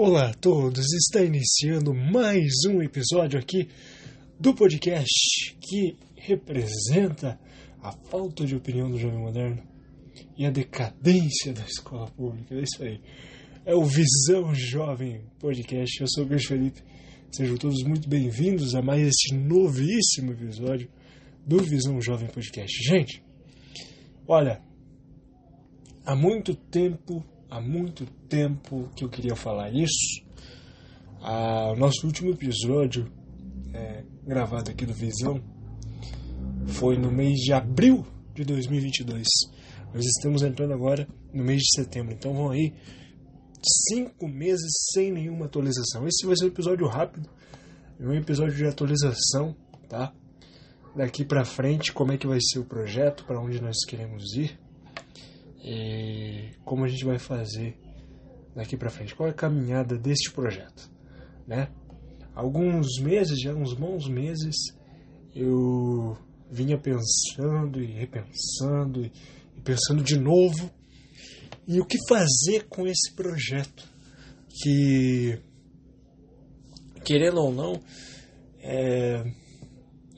Olá a todos, está iniciando mais um episódio aqui do podcast que representa a falta de opinião do jovem moderno e a decadência da escola pública. É isso aí. É o Visão Jovem Podcast. Eu sou o Carlos Felipe. Sejam todos muito bem-vindos a mais este novíssimo episódio do Visão Jovem Podcast. Gente, olha, há muito tempo há muito tempo que eu queria falar isso. Ah, o nosso último episódio, é, gravado aqui do Visão, foi no mês de abril de 2022. Nós estamos entrando agora no mês de setembro, então vão aí cinco meses sem nenhuma atualização. Esse vai ser um episódio rápido, um episódio de atualização, tá? Daqui para frente, como é que vai ser o projeto, para onde nós queremos ir e como a gente vai fazer daqui para frente, qual é a caminhada deste projeto, né? Alguns meses, já uns bons meses, eu vinha pensando e repensando e pensando de novo e o que fazer com esse projeto que querendo ou não é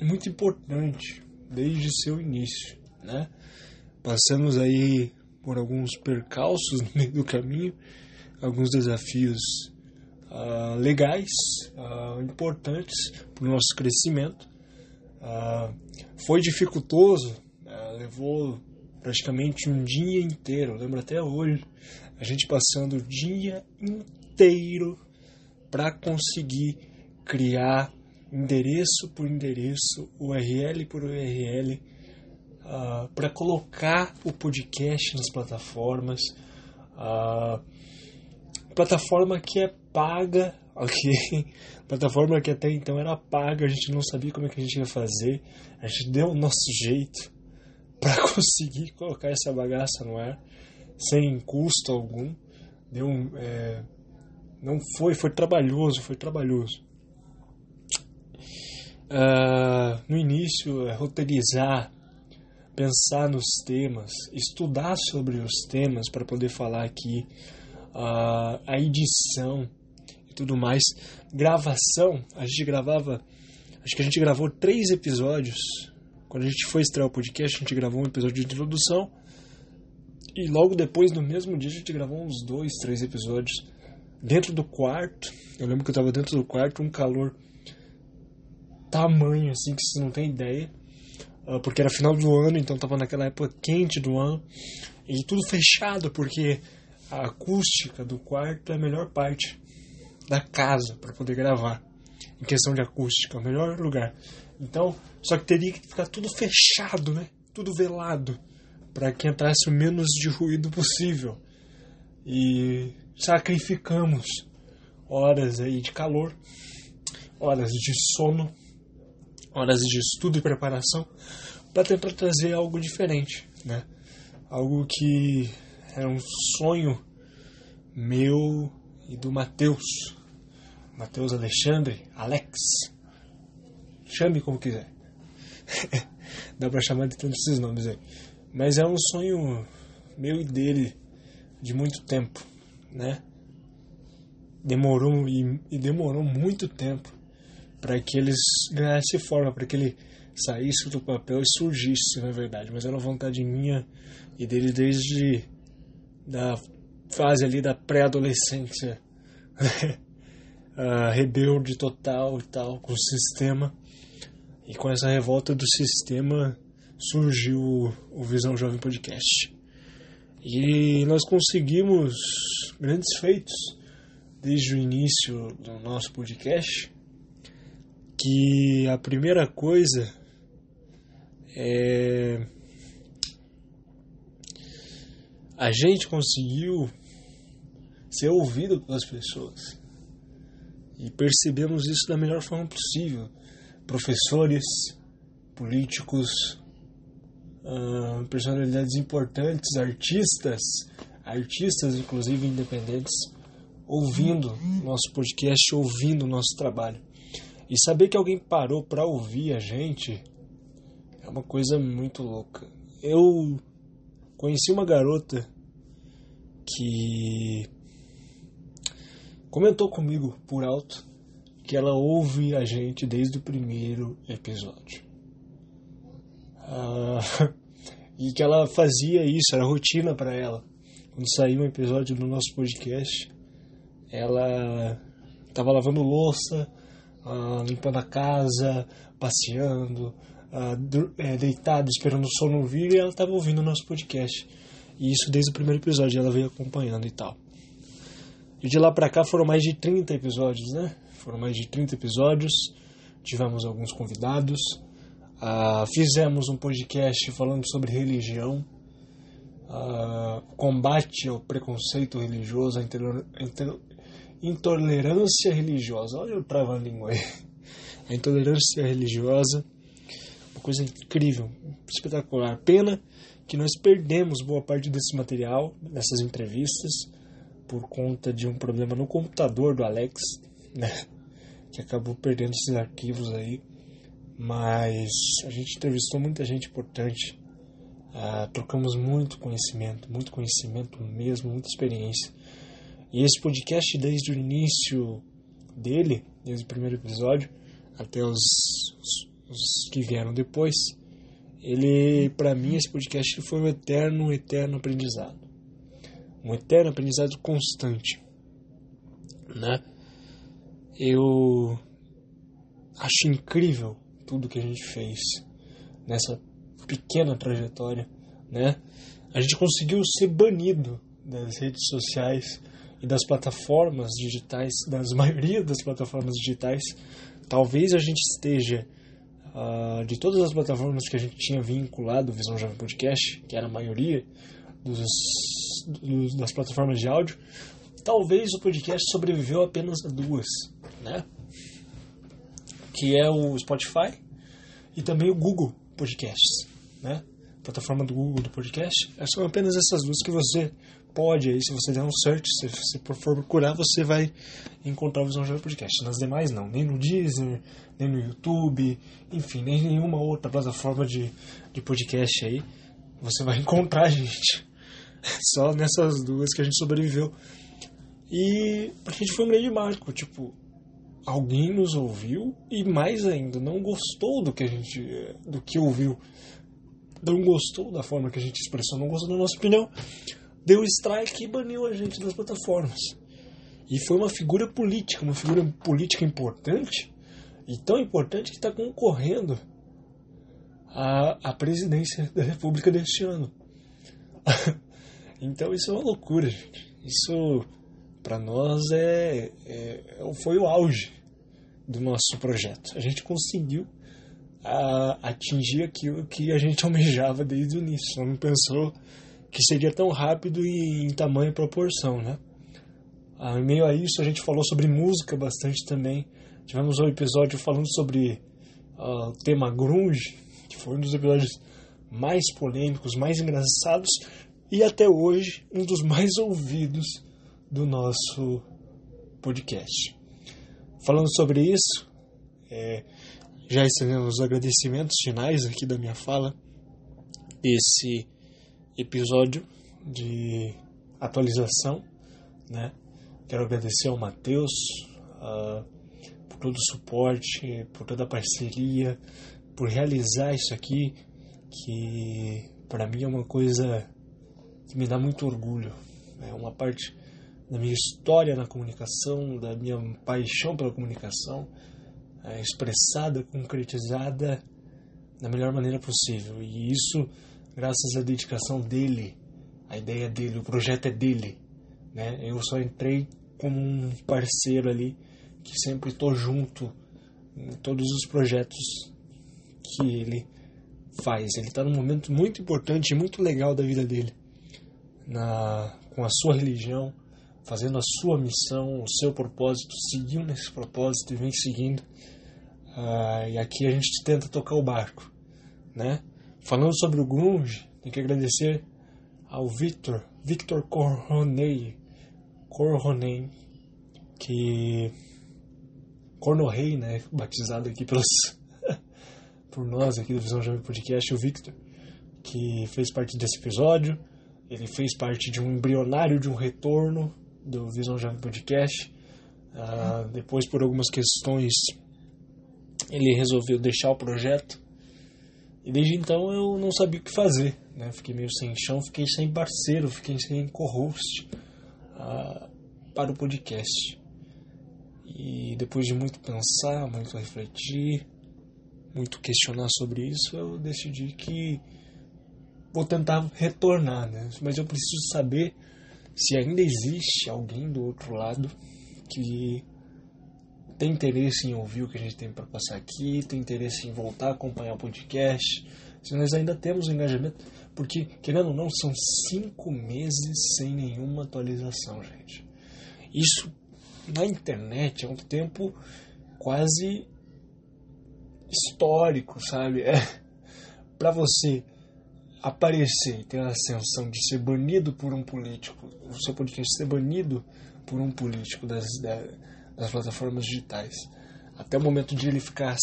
muito importante desde seu início, né? Passamos aí por alguns percalços no meio do caminho, alguns desafios uh, legais, uh, importantes para o nosso crescimento. Uh, foi dificultoso, levou praticamente um dia inteiro, lembro até hoje, a gente passando o dia inteiro para conseguir criar endereço por endereço, URL por URL, ah, para colocar o podcast nas plataformas. Uh, plataforma que é paga, ok? Plataforma que até então era paga, a gente não sabia como é que a gente ia fazer. A gente deu o nosso jeito para conseguir colocar essa bagaça no ar sem custo algum. Deu um, é, não foi, foi trabalhoso, foi trabalhoso. Uh, no início, é, roteirizar pensar nos temas, estudar sobre os temas para poder falar aqui, uh, a edição e tudo mais. Gravação, a gente gravava, acho que a gente gravou três episódios. Quando a gente foi estrear o podcast, a gente gravou um episódio de introdução. E logo depois, no mesmo dia, a gente gravou uns dois, três episódios dentro do quarto. Eu lembro que eu estava dentro do quarto, um calor tamanho assim que vocês não têm ideia. Ah, porque era final do ano, então estava naquela época quente do ano, e tudo fechado, porque a acústica do quarto é a melhor parte da casa para poder gravar. Em questão de acústica, é o melhor lugar. Então, só que teria que ficar tudo fechado, né? Tudo velado, para que entrasse o menos de ruído possível. E sacrificamos horas aí de calor, horas de sono horas de estudo e preparação para tentar trazer algo diferente, né? Algo que era um sonho meu e do Matheus, Matheus Alexandre, Alex, chame como quiser. Dá para chamar de todos esses nomes aí. Mas é um sonho meu e dele de muito tempo, né? Demorou e, e demorou muito tempo para que eles ganhassem forma, para que ele saísse do papel e surgisse, na verdade. Mas era uma vontade minha e dele desde da fase ali da pré-adolescência, uh, rebelde total e tal com o sistema. E com essa revolta do sistema surgiu o Visão Jovem Podcast. E nós conseguimos grandes feitos desde o início do nosso podcast que a primeira coisa é a gente conseguiu ser ouvido pelas pessoas e percebemos isso da melhor forma possível. Professores, políticos, uh, personalidades importantes, artistas, artistas inclusive independentes, ouvindo nosso podcast, ouvindo nosso trabalho. E saber que alguém parou para ouvir a gente é uma coisa muito louca. Eu conheci uma garota que comentou comigo por alto que ela ouve a gente desde o primeiro episódio. Ah, e que ela fazia isso, era rotina para ela. Quando saiu um episódio do nosso podcast, ela estava lavando louça, ah, limpando a casa, passeando, ah, é, deitada, esperando o sono vir, e ela estava ouvindo o nosso podcast. E isso desde o primeiro episódio, ela veio acompanhando e tal. E de lá pra cá foram mais de 30 episódios, né? Foram mais de 30 episódios. Tivemos alguns convidados. Uh, fizemos um podcast falando sobre religião, uh, combate ao preconceito religioso, a intolerância religiosa. Olha o trava-língua aí. A intolerância religiosa, uma coisa incrível, espetacular. Pena que nós perdemos boa parte desse material, dessas entrevistas, por conta de um problema no computador do Alex, né? Que acabou perdendo esses arquivos aí. Mas a gente entrevistou muita gente importante. Uh, trocamos muito conhecimento, muito conhecimento mesmo, muita experiência. E esse podcast, desde o início dele, desde o primeiro episódio, até os, os, os que vieram depois, ele, para mim, esse podcast foi um eterno, eterno aprendizado um eterno aprendizado constante, né? Eu acho incrível tudo que a gente fez nessa pequena trajetória, né? A gente conseguiu ser banido das redes sociais e das plataformas digitais, das maioria das plataformas digitais. Talvez a gente esteja uh, de todas as plataformas que a gente tinha vinculado Visão Jovem Podcast, que era a maioria dos das plataformas de áudio, talvez o podcast sobreviveu apenas a duas, né? Que é o Spotify e também o Google Podcasts, né? plataforma do Google do podcast. São apenas essas duas que você pode aí, se você der um search, se você for procurar, você vai encontrar o Visão Jovem Podcast. Nas demais não, nem no Deezer, nem no YouTube, enfim, nem nenhuma outra plataforma de, de podcast aí você vai encontrar a gente. Só nessas duas que a gente sobreviveu. E pra gente foi um grande marco, tipo, alguém nos ouviu e mais ainda, não gostou do que a gente do que ouviu. Não gostou da forma que a gente expressou, não gostou da nossa opinião. Deu strike e baniu a gente das plataformas. E foi uma figura política, uma figura política importante, e tão importante que está concorrendo à, à presidência da República deste ano. Então isso é uma loucura, gente. Isso para nós é, é, foi o auge do nosso projeto. A gente conseguiu a, atingir aquilo que a gente almejava desde o início. Não pensou que seria tão rápido e em tamanha proporção, né? Ah, em meio a isso, a gente falou sobre música bastante também. Tivemos um episódio falando sobre uh, o tema grunge, que foi um dos episódios mais polêmicos, mais engraçados, e até hoje um dos mais ouvidos do nosso podcast. Falando sobre isso, é, já estendemos os agradecimentos finais aqui da minha fala desse episódio de atualização, né? Quero agradecer ao Matheus uh, por todo o suporte, por toda a parceria, por realizar isso aqui, que para mim é uma coisa que me dá muito orgulho. É uma parte da minha história na comunicação, da minha paixão pela comunicação, é, expressada, concretizada da melhor maneira possível. E isso, graças à dedicação dele, a ideia dele, o projeto é dele. Né? Eu só entrei como um parceiro ali que sempre estou junto em todos os projetos que ele faz. Ele está num momento muito importante e muito legal da vida dele na, com a sua religião, fazendo a sua missão, o seu propósito, seguindo esse propósito e vem seguindo. Uh, e aqui a gente tenta tocar o barco, né? Falando sobre o grunge, tem que agradecer ao Victor, Victor Corronei, Corronei, que Cornorrei, né, batizado aqui pelos por nós aqui do Visão Jovem Podcast, o Victor, que fez parte desse episódio. Ele fez parte de um embrionário de um retorno do Visão Jovem Podcast. Uh, depois, por algumas questões, ele resolveu deixar o projeto. E desde então eu não sabia o que fazer. Né? Fiquei meio sem chão, fiquei sem parceiro, fiquei sem co-host uh, para o podcast. E depois de muito pensar, muito refletir, muito questionar sobre isso, eu decidi que vou tentar retornar, né? Mas eu preciso saber se ainda existe alguém do outro lado que tem interesse em ouvir o que a gente tem para passar aqui, tem interesse em voltar a acompanhar o podcast, se nós ainda temos engajamento, porque, querendo ou não, são cinco meses sem nenhuma atualização, gente. Isso na internet é um tempo quase histórico, sabe? É, para você aparecer e ter a ascensão de ser banido por um político, o seu podcast ser banido por um político das, das plataformas digitais, até o momento de ele ficar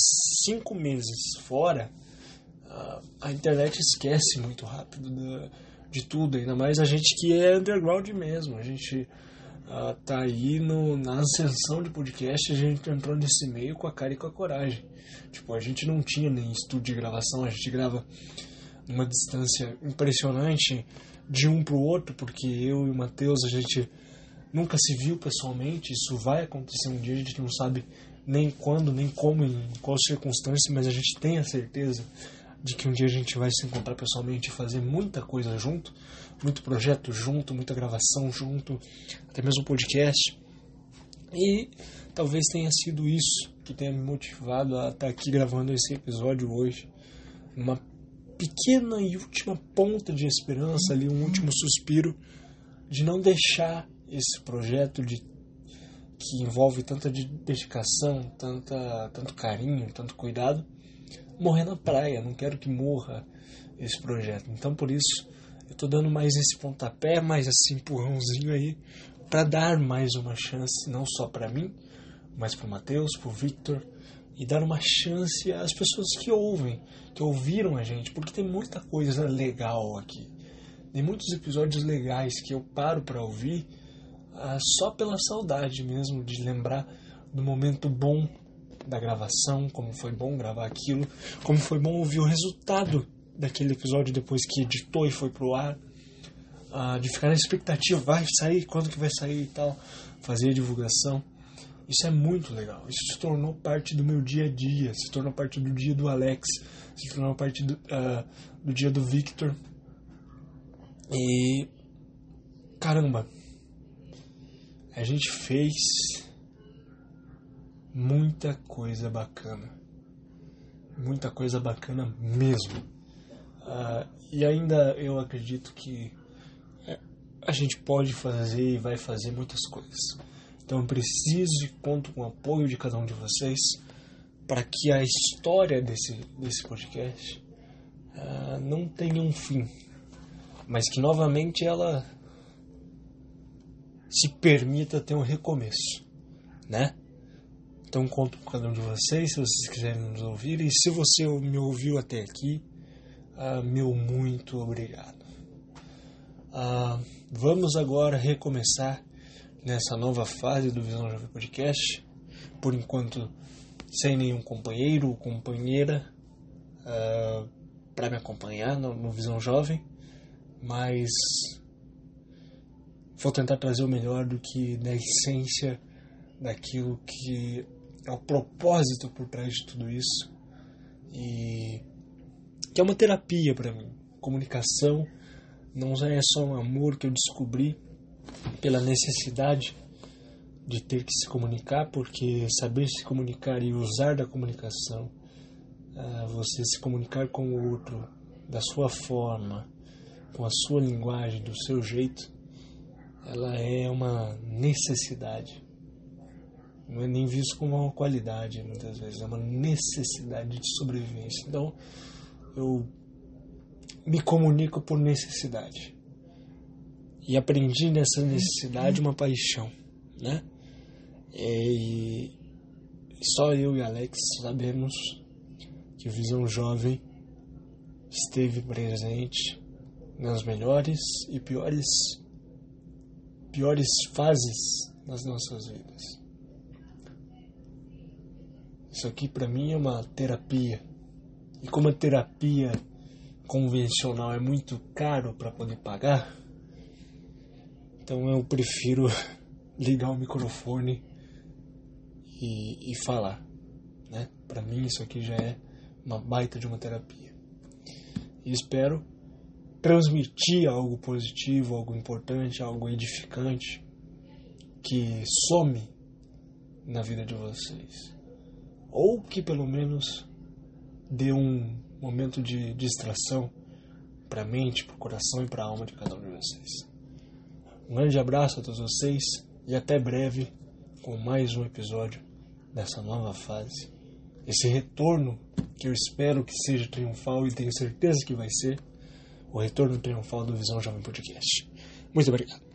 cinco meses fora, a internet esquece muito rápido de tudo, ainda mais a gente que é underground mesmo, a gente uh, tá aí no, na ascensão de podcast, a gente entrou nesse meio com a cara e com a coragem. Tipo, a gente não tinha nem estúdio de gravação, a gente grava numa distância impressionante de um pro outro, porque eu e o Matheus, a gente nunca se viu pessoalmente, isso vai acontecer um dia, a gente não sabe nem quando, nem como, em qual circunstância, mas a gente tem a certeza de que um dia a gente vai se encontrar pessoalmente e fazer muita coisa junto, muito projeto junto, muita gravação junto, até mesmo podcast. E talvez tenha sido isso que tenha me motivado a estar aqui gravando esse episódio hoje, uma pequena e última ponta de esperança ali, um último suspiro de não deixar esse projeto de que envolve tanta dedicação, tanta, tanto carinho, tanto cuidado, morrer na praia. Não quero que morra esse projeto. Então, por isso, eu estou dando mais esse pontapé, mais esse empurrãozinho aí, para dar mais uma chance, não só para mim, mas para o Matheus, para o Victor, e dar uma chance às pessoas que ouvem, que ouviram a gente, porque tem muita coisa legal aqui. Tem muitos episódios legais que eu paro para ouvir ah, só pela saudade mesmo de lembrar do momento bom da gravação, como foi bom gravar aquilo, como foi bom ouvir o resultado daquele episódio depois que editou e foi pro ar, uh, de ficar na expectativa, vai sair, quando que vai sair e tal, fazer a divulgação. Isso é muito legal. Isso se tornou parte do meu dia a dia, se tornou parte do dia do Alex, se tornou parte do, uh, do dia do Victor. E caramba, a gente fez muita coisa bacana. Muita coisa bacana mesmo. Uh, e ainda eu acredito que é, a gente pode fazer e vai fazer muitas coisas. Então eu preciso e conto com o apoio de cada um de vocês para que a história desse, desse podcast uh, não tenha um fim, mas que novamente ela se permita ter um recomeço, né? Então conto com cada um de vocês, se vocês quiserem nos ouvir. E se você me ouviu até aqui, uh, meu muito obrigado. Uh, vamos agora recomeçar nessa nova fase do Visão Jovem Podcast. Por enquanto, sem nenhum companheiro ou companheira ah, para me acompanhar no, no Visão Jovem, mas vou tentar trazer o melhor do que da essência daquilo que é o propósito por trás de tudo isso e que é uma terapia para mim. Comunicação não é só um amor que eu descobri pela necessidade de ter que se comunicar, porque saber se comunicar e usar da comunicação, uh, você se comunicar com o outro da sua forma, com a sua linguagem, do seu jeito, ela é uma necessidade não é nem visto como uma qualidade muitas vezes, é uma necessidade de sobrevivência. Então eu me comunico por necessidade. E aprendi nessa necessidade uma paixão, né? E só eu e Alex sabemos que o Visão Jovem esteve presente nas melhores e piores piores fases das nossas vidas Isso aqui para mim é uma terapia. E como a terapia convencional é muito caro para poder pagar, então eu prefiro ligar o microfone e, e falar. Né? Para mim isso aqui já é uma baita de uma terapia. E espero transmitir algo positivo, algo importante, algo edificante que some na vida de vocês. Ou que pelo menos dê um momento de distração para a mente, para o coração e para a alma de cada um de vocês. Um grande abraço a todos vocês e até breve com mais um episódio dessa nova fase. Esse retorno que eu espero que seja triunfal e tenho certeza que vai ser o retorno triunfal do Visão Jovem Podcast. Muito obrigado.